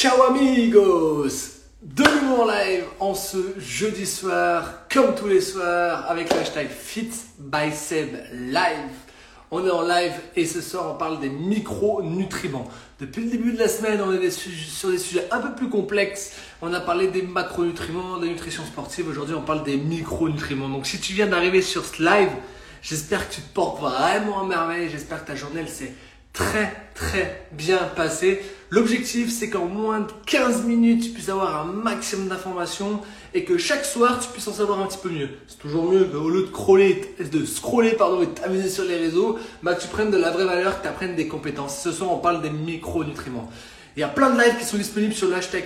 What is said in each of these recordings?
Ciao amigos De nouveau en live en ce jeudi soir, comme tous les soirs, avec le hashtag. On est en live et ce soir on parle des micronutriments. Depuis le début de la semaine, on est sur des sujets un peu plus complexes. On a parlé des macronutriments, de la nutrition sportive. Aujourd'hui, on parle des micronutriments. Donc si tu viens d'arriver sur ce live, j'espère que tu te portes vraiment à merveille. J'espère que ta journée s'est très très bien passée. L'objectif, c'est qu'en moins de 15 minutes, tu puisses avoir un maximum d'informations et que chaque soir, tu puisses en savoir un petit peu mieux. C'est toujours mieux qu'au lieu de scroller, de scroller pardon, et t'amuser sur les réseaux, bah, tu prennes de la vraie valeur, que tu apprennes des compétences. Ce soir, on parle des micronutriments. Il y a plein de lives qui sont disponibles sur le hashtag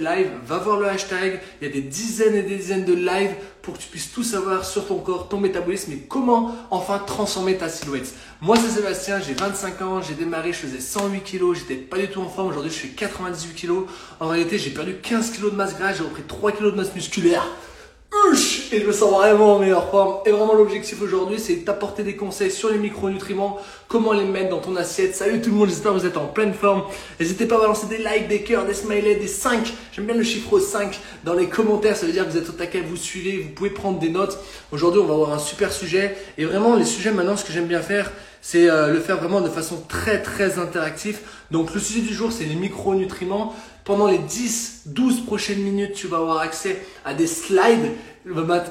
Live. Va voir le hashtag. Il y a des dizaines et des dizaines de lives pour que tu puisses tout savoir sur ton corps, ton métabolisme et comment enfin transformer ta silhouette. Moi, c'est Sébastien, j'ai 25 ans, j'ai démarré, je faisais 108 kg, j'étais pas du tout en forme. Aujourd'hui, je fais 98 kg. En réalité, j'ai perdu 15 kg de masse grasse, j'ai repris 3 kg de masse musculaire et je me sens vraiment en meilleure forme. Et vraiment l'objectif aujourd'hui, c'est de t'apporter des conseils sur les micronutriments, comment les mettre dans ton assiette. Salut tout le monde, j'espère que vous êtes en pleine forme. N'hésitez pas à balancer des likes, des cœurs, des smileys, des 5. J'aime bien le chiffre 5 dans les commentaires, ça veut dire que vous êtes au taquet, vous suivez, vous pouvez prendre des notes. Aujourd'hui, on va avoir un super sujet. Et vraiment, les sujets maintenant, ce que j'aime bien faire, c'est euh, le faire vraiment de façon très très interactive. Donc le sujet du jour, c'est les micronutriments. Pendant les 10-12 prochaines minutes, tu vas avoir accès à des slides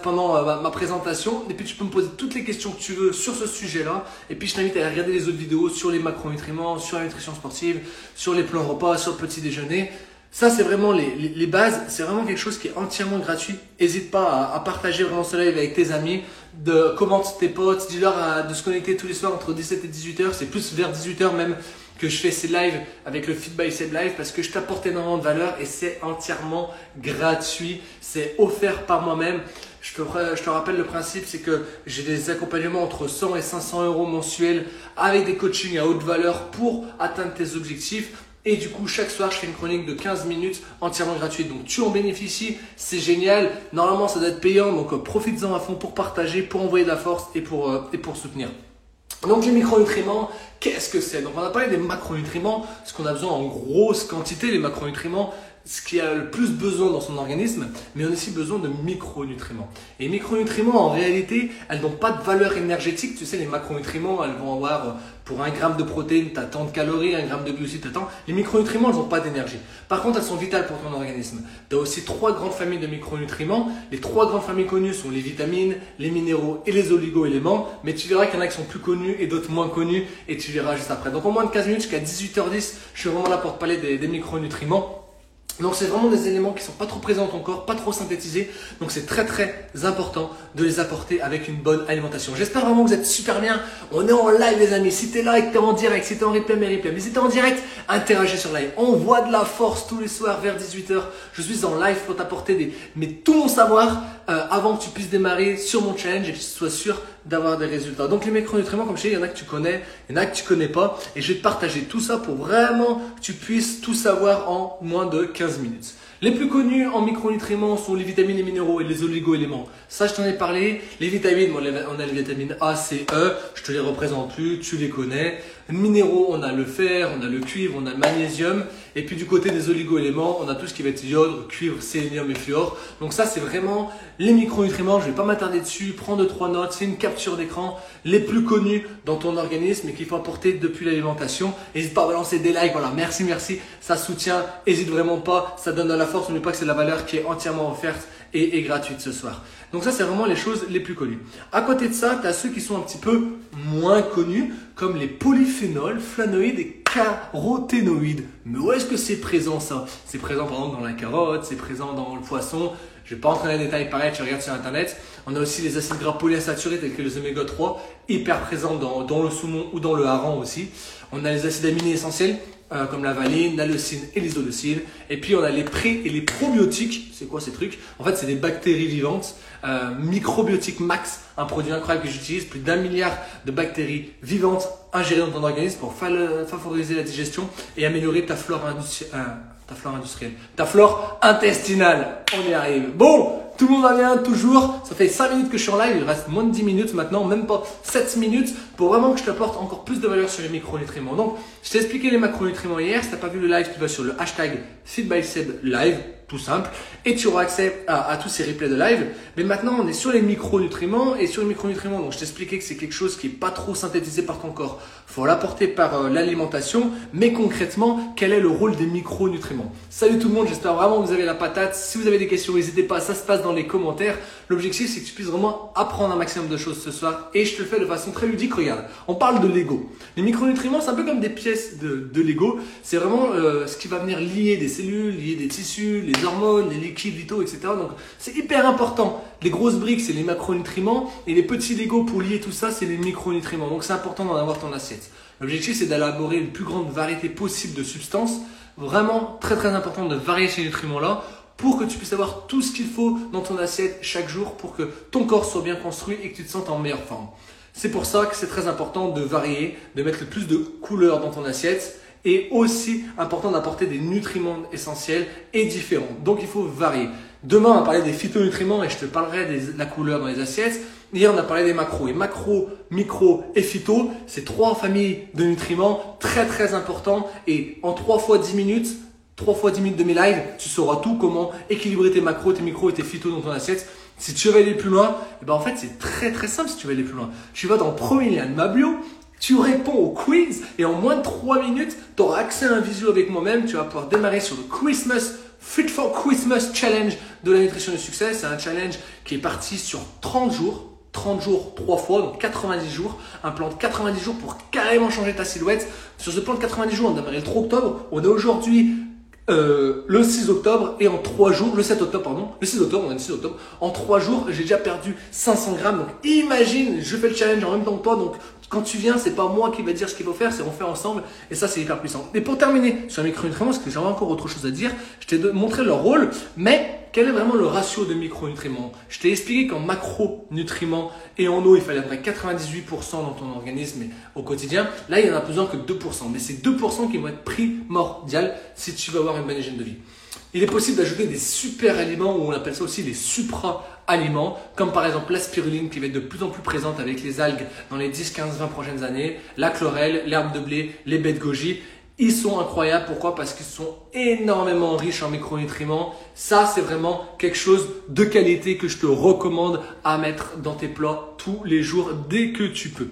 pendant euh, ma présentation. Et puis tu peux me poser toutes les questions que tu veux sur ce sujet-là. Et puis je t'invite à regarder les autres vidéos sur les macronutriments, sur la nutrition sportive, sur les plans repas, sur le petit déjeuner. Ça, c'est vraiment les, bases. C'est vraiment quelque chose qui est entièrement gratuit. N'hésite pas à, partager vraiment ce live avec tes amis. De, commente tes potes. Dis-leur de se connecter tous les soirs entre 17 et 18 heures. C'est plus vers 18 heures même que je fais ces lives avec le Feed by Live parce que je t'apporte énormément de valeur et c'est entièrement gratuit. C'est offert par moi-même. Je te, je te rappelle le principe, c'est que j'ai des accompagnements entre 100 et 500 euros mensuels avec des coachings à haute valeur pour atteindre tes objectifs. Et du coup, chaque soir, je fais une chronique de 15 minutes entièrement gratuite. Donc, tu en bénéficies, c'est génial. Normalement, ça doit être payant, donc euh, profites-en à fond pour partager, pour envoyer de la force et pour, euh, et pour soutenir. Donc les micronutriments, qu'est-ce que c'est? Donc on a parlé des macronutriments, ce qu'on a besoin en grosse quantité, les macronutriments, ce qui a le plus besoin dans son organisme, mais on a aussi besoin de micronutriments. Et les micronutriments, en réalité, elles n'ont pas de valeur énergétique. Tu sais, les macronutriments, elles vont avoir, euh, pour un gramme de protéines, tu as tant de calories, un gramme de glucides, tu tant. Les micronutriments, elles n'ont pas d'énergie. Par contre, elles sont vitales pour ton organisme. Tu as aussi trois grandes familles de micronutriments. Les trois grandes familles connues sont les vitamines, les minéraux et les oligo-éléments. Mais tu verras qu'il y en a qui sont plus connus et d'autres moins connus, et tu verras juste après. Donc en moins de 15 minutes jusqu'à 18h10, je suis vraiment là pour te parler des, des micronutriments. Donc c'est vraiment des éléments qui sont pas trop présents corps, pas trop synthétisés. Donc c'est très très important de les apporter avec une bonne alimentation. J'espère vraiment que vous êtes super bien. On est en live les amis. Si tu es là et que tu es en direct, si tu es en replay, mais replay. Mais si tu es en direct, interagis sur live. On voit de la force tous les soirs vers 18h. Je suis en live pour t'apporter des, mais tout mon savoir euh, avant que tu puisses démarrer sur mon challenge et que tu sois sûr d'avoir des résultats. Donc les micronutriments, comme je dis, il y en a que tu connais, il y en a que tu connais pas. Et je vais te partager tout ça pour vraiment que tu puisses tout savoir en moins de 15 minutes. Les plus connus en micronutriments sont les vitamines, les minéraux et les oligo-éléments. Ça, je t'en ai parlé. Les vitamines, on a les vitamines A, C, E. Je te les représente plus, tu les connais. Minéraux, on a le fer, on a le cuivre, on a le magnésium. Et puis du côté des oligo-éléments, on a tout ce qui va être iode, cuivre, sélénium et fluor. Donc ça, c'est vraiment les micronutriments. Je vais pas m'attarder dessus. Prends deux, trois notes. C'est une capture d'écran. Les plus connus dans ton organisme et qu'il faut apporter depuis l'alimentation. N'hésite pas à balancer des likes. Voilà, merci, merci. Ça soutient. N'hésite vraiment pas. Ça donne de la force. N'oublie pas que c'est la valeur qui est entièrement offerte et, gratuite ce soir. Donc ça, c'est vraiment les choses les plus connues. À côté de ça, tu as ceux qui sont un petit peu moins connus, comme les polyphénols, flavonoïdes et caroténoïdes. Mais où est-ce que c'est présent ça? C'est présent par exemple dans la carotte, c'est présent dans le poisson. Je ne vais pas entrer dans les détails pareil, tu regardes sur internet. On a aussi les acides gras polyinsaturés tels que les oméga 3, hyper présents dans, dans le saumon ou dans le hareng aussi. On a les acides aminés essentiels euh, comme la valine, la leucine et l'isoleucine. Et puis on a les pré et les probiotiques. C'est quoi ces trucs? En fait, c'est des bactéries vivantes. Euh, Microbiotique Max, un produit incroyable que j'utilise, plus d'un milliard de bactéries vivantes ingérées dans ton organisme pour favoriser la digestion et améliorer flore, euh, ta flore industrielle, ta flore intestinale. On y arrive. Bon, Tout le monde va bien, toujours. Ça fait 5 minutes que je suis en live, il reste moins de 10 minutes maintenant, même pas 7 minutes, pour vraiment que je t'apporte encore plus de valeur sur les micronutriments. Donc, je t'ai expliqué les macronutriments hier. Si t'as pas vu le live, tu vas sur le hashtag Live tout simple, et tu auras accès à, tous ces replays de live. Mais maintenant, on est sur les micronutriments, et sur les micronutriments, donc je t'expliquais que c'est quelque chose qui est pas trop synthétisé par ton corps. faut l'apporter par euh, l'alimentation, mais concrètement, quel est le rôle des micronutriments? Salut tout le monde, j'espère vraiment que vous avez la patate. Si vous avez des questions, n'hésitez pas, ça se passe dans les commentaires. L'objectif, c'est que tu puisses vraiment apprendre un maximum de choses ce soir, et je te le fais de façon très ludique. Regarde, on parle de Lego. Les micronutriments, c'est un peu comme des pièces de, de Lego. C'est vraiment euh, ce qui va venir lier des cellules, lier des tissus, les hormones, les liquides vitaux, etc. Donc c'est hyper important. Les grosses briques, c'est les macronutriments et les petits Legos pour lier tout ça, c'est les micronutriments. Donc c'est important d'en avoir ton assiette. L'objectif, c'est d'élaborer une plus grande variété possible de substances. Vraiment très très important de varier ces nutriments-là pour que tu puisses avoir tout ce qu'il faut dans ton assiette chaque jour pour que ton corps soit bien construit et que tu te sentes en meilleure forme. C'est pour ça que c'est très important de varier, de mettre le plus de couleurs dans ton assiette et aussi important d'apporter des nutriments essentiels et différents. Donc il faut varier. Demain, on va parler des phytonutriments et je te parlerai de la couleur dans les assiettes. Hier, on a parlé des macros. Et macro, micro et phyto, c'est trois familles de nutriments très très importants. Et en 3 fois 10 minutes, 3 fois 10 minutes de mes lives, tu sauras tout comment équilibrer tes macros, tes micros et tes phytos dans ton assiette. Si tu veux aller plus loin, et eh ben en fait c'est très très simple si tu veux aller plus loin. Tu vas dans le premier lien de ma bio, tu réponds au quiz et en moins de 3 minutes, tu auras accès à un visio avec moi-même. Tu vas pouvoir démarrer sur le Christmas Fit for Christmas Challenge de la nutrition du succès. C'est un challenge qui est parti sur 30 jours. 30 jours, 3 fois, donc 90 jours. Un plan de 90 jours pour carrément changer ta silhouette. Sur ce plan de 90 jours, on a démarré le 3 octobre. On est aujourd'hui euh, le 6 octobre et en 3 jours, le 7 octobre, pardon, le 6 octobre, on est le 6 octobre, en 3 jours, j'ai déjà perdu 500 grammes. Donc imagine, je fais le challenge en même temps que toi, quand tu viens, c'est pas moi qui va dire ce qu'il faut faire, c'est on fait ensemble et ça c'est hyper puissant. Et pour terminer sur les micronutriments, parce que j'ai encore autre chose à dire, je t'ai montré leur rôle, mais quel est vraiment le ratio de micronutriments? Je t'ai expliqué qu'en macronutriments et en eau, il fallait à peu près 98% dans ton organisme au quotidien. Là, il y en a besoin que 2%, mais c'est 2% qui vont être primordial si tu veux avoir une bonne hygiène de vie. Il est possible d'ajouter des super aliments, ou on appelle ça aussi les supra aliments, comme par exemple la spiruline qui va être de plus en plus présente avec les algues dans les 10, 15, 20 prochaines années, la chlorelle, l'herbe de blé, les baies de goji. Ils sont incroyables. Pourquoi? Parce qu'ils sont énormément riches en micronutriments. Ça, c'est vraiment quelque chose de qualité que je te recommande à mettre dans tes plats tous les jours dès que tu peux.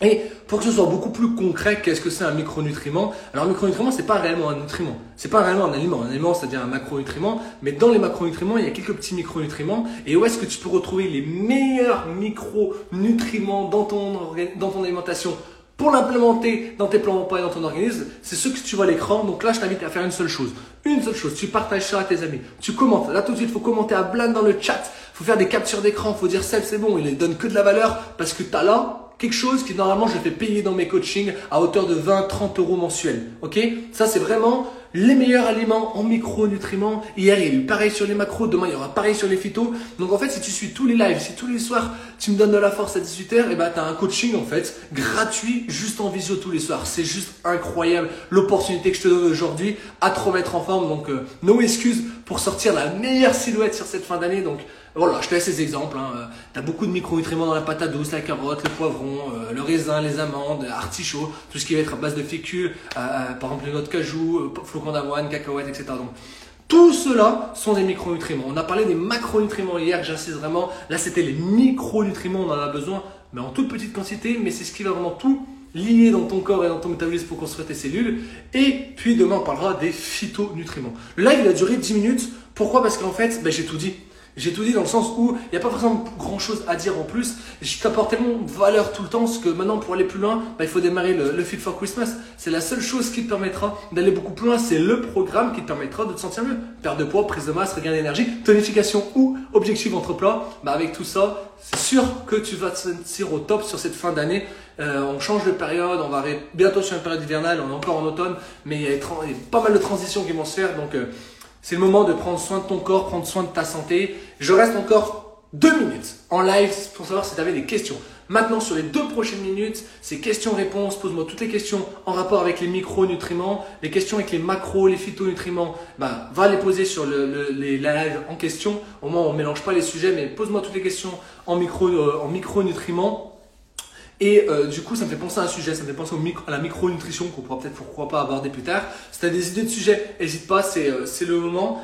Et pour que ce soit beaucoup plus concret, qu'est-ce que c'est un micronutriment? Alors un micronutriment, c'est pas réellement un nutriment, c'est pas réellement un aliment. Un aliment, c'est-à-dire un macronutriment, mais dans les macronutriments, il y a quelques petits micronutriments. Et où est-ce que tu peux retrouver les meilleurs micronutriments dans ton, dans ton alimentation pour l'implémenter dans tes plans d'emploi et dans ton organisme, c'est ce que tu vois à l'écran. Donc là, je t'invite à faire une seule chose. Une seule chose. Tu partages ça à tes amis. Tu commentes. Là, tout de suite, il faut commenter à blanc dans le chat. Faut faire des captures d'écran. Faut dire, c'est bon, il ne donne que de la valeur parce que tu as là quelque chose qui normalement je fais payer dans mes coachings à hauteur de 20-30 euros mensuels. Ok? Ça c'est vraiment les meilleurs aliments en micronutriments. Hier, il y a eu pareil sur les macros, demain, il y aura pareil sur les phytos. Donc, en fait, si tu suis tous les lives, si tous les soirs, tu me donnes de la force à 18h, et ben, tu as un coaching, en fait, gratuit, juste en visio tous les soirs. C'est juste incroyable l'opportunité que je te donne aujourd'hui à te remettre en forme. Donc, euh, no excuses pour sortir la meilleure silhouette sur cette fin d'année. Donc, voilà, je te laisse ces exemples. Hein. Tu as beaucoup de micronutriments dans la patate douce, la carotte, le poivron, euh, le raisin, les amandes, artichaut, tout ce qui va être à base de fécule, euh, euh, par exemple les noix de cajou, flocons d'avoine, cacahuètes, etc. Donc, tout cela sont des micronutriments. On a parlé des macronutriments hier, j'insiste vraiment. Là, c'était les micronutriments, on en a besoin, mais en toute petite quantité, mais c'est ce qui va vraiment tout lier dans ton corps et dans ton métabolisme pour construire tes cellules. Et puis demain, on parlera des phytonutriments. Le live, il a duré 10 minutes. Pourquoi? Parce qu'en fait, ben, j'ai tout dit. J'ai tout dit dans le sens où il n'y a pas forcément grand chose à dire en plus. Je t'apporte tellement de valeur tout le temps que maintenant pour aller plus loin, bah, il faut démarrer le, Fit for Christmas. C'est la seule chose qui te permettra d'aller beaucoup plus loin. C'est le programme qui te permettra de te sentir mieux. Perte de poids, prise de masse, regain d'énergie, tonification ou objectif entre plats. Bah, avec tout ça, c'est sûr que tu vas te sentir au top sur cette fin d'année. Euh, on change de période, on va bientôt sur une période hivernale, on est encore en automne, mais il y, a, pas mal de transitions qui vont se faire. Donc, euh, c'est le moment de prendre soin de ton corps, prendre soin de ta santé. Je reste encore deux minutes en live pour savoir si tu avais des questions. Maintenant, sur les deux prochaines minutes, c'est questions-réponses. Pose-moi toutes les questions en rapport avec les micronutriments, les questions avec les macros, les phytonutriments. Ben, va les poser sur le, les lives en question. Au moins, on ne mélange pas les sujets, mais pose-moi toutes les questions en, euh, en micronutriments. Et euh, du coup, ça me fait penser à un sujet, ça me fait penser à la micronutrition qu'on pourra peut-être pourquoi pas aborder plus tard. Si tu as des idées de sujets, n'hésite pas, euh, c'est le moment.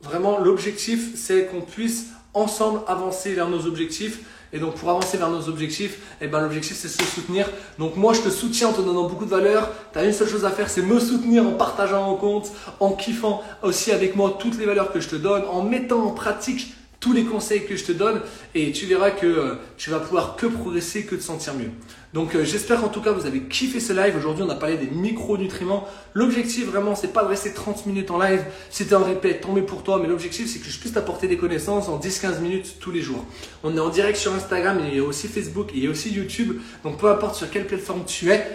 Vraiment, l'objectif, c'est qu'on puisse ensemble avancer vers nos objectifs. Et donc pour avancer vers nos objectifs, eh ben, l'objectif c'est se soutenir. Donc moi je te soutiens en te donnant beaucoup de valeur. Tu as une seule chose à faire, c'est me soutenir en partageant mon compte, en kiffant aussi avec moi toutes les valeurs que je te donne, en mettant en pratique tous les conseils que je te donne et tu verras que euh, tu vas pouvoir que progresser, que te sentir mieux. Donc euh, j'espère qu'en tout cas vous avez kiffé ce live. Aujourd'hui on a parlé des micronutriments. L'objectif vraiment c'est pas de rester 30 minutes en live. C'était en répète, tombé pour toi, mais l'objectif c'est que je puisse t'apporter des connaissances en 10-15 minutes tous les jours. On est en direct sur Instagram, il y a aussi Facebook, il y a aussi YouTube. Donc peu importe sur quelle plateforme tu es,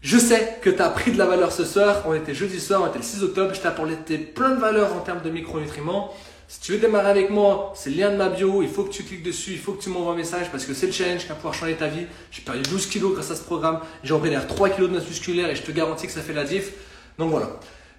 je sais que tu as pris de la valeur ce soir. On était jeudi soir, on était le 6 octobre. Je t'ai apporté plein de valeurs en termes de micronutriments. Si tu veux démarrer avec moi, c'est le lien de ma bio. Il faut que tu cliques dessus, il faut que tu m'envoies un message parce que c'est le challenge qui va pouvoir changer ta vie. J'ai perdu 12 kilos grâce à ce programme. J'ai enlevé 3 kilos de masse musculaire et je te garantis que ça fait la diff. Donc voilà.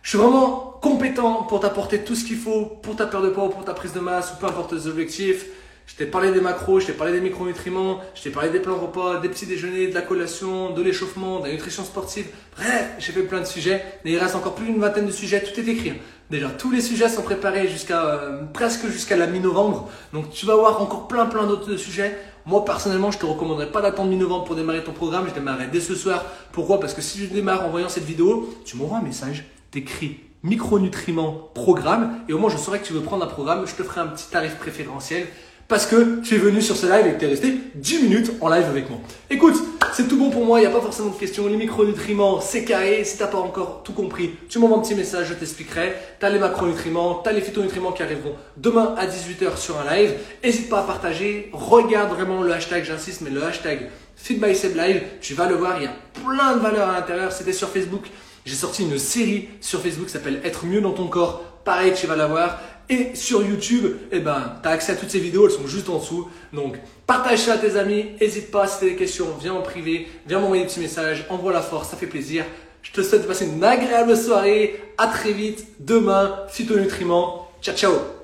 Je suis vraiment compétent pour t'apporter tout ce qu'il faut pour ta perte de poids, pour ta prise de masse ou peu importe tes objectifs. Je t'ai parlé des macros, je t'ai parlé des micronutriments, je t'ai parlé des plans repas, des petits déjeuners, de la collation, de l'échauffement, de la nutrition sportive. Bref, j'ai fait plein de sujets. Et il reste encore plus d'une vingtaine de sujets. Tout est écrit. Déjà, tous les sujets sont préparés jusqu'à euh, presque jusqu'à la mi-novembre. Donc, tu vas voir encore plein, plein d'autres sujets. Moi, personnellement, je te recommanderais pas d'attendre mi-novembre pour démarrer ton programme. Je démarrerai dès ce soir. Pourquoi? Parce que si je démarre en voyant cette vidéo, tu m'envoies un message, t'écris micronutriments programme et au moins je saurai que tu veux prendre un programme. Je te ferai un petit tarif préférentiel parce que tu es venu sur ce live et que tu es resté 10 minutes en live avec moi. Écoute, c'est tout bon pour moi, il n'y a pas forcément de questions. Les micronutriments, c'est carré. Si tu pas encore tout compris, tu m'envoies un petit message, je t'expliquerai. Tu as les macronutriments, tu as les phytonutriments qui arriveront demain à 18h sur un live. N'hésite pas à partager, regarde vraiment le hashtag, j'insiste, mais le hashtag Live, tu vas le voir, il y a plein de valeurs à l'intérieur. C'était sur Facebook. J'ai sorti une série sur Facebook qui s'appelle Être mieux dans ton corps. Pareil, tu vas la voir. Et sur YouTube, eh ben, tu as accès à toutes ces vidéos, elles sont juste en dessous. Donc, partage ça à tes amis, n'hésite pas, si tu as des questions, viens en privé, viens m'envoyer des petits messages, envoie la force, ça fait plaisir. Je te souhaite de passer une agréable soirée, à très vite, demain, phytonutriments. Ciao, ciao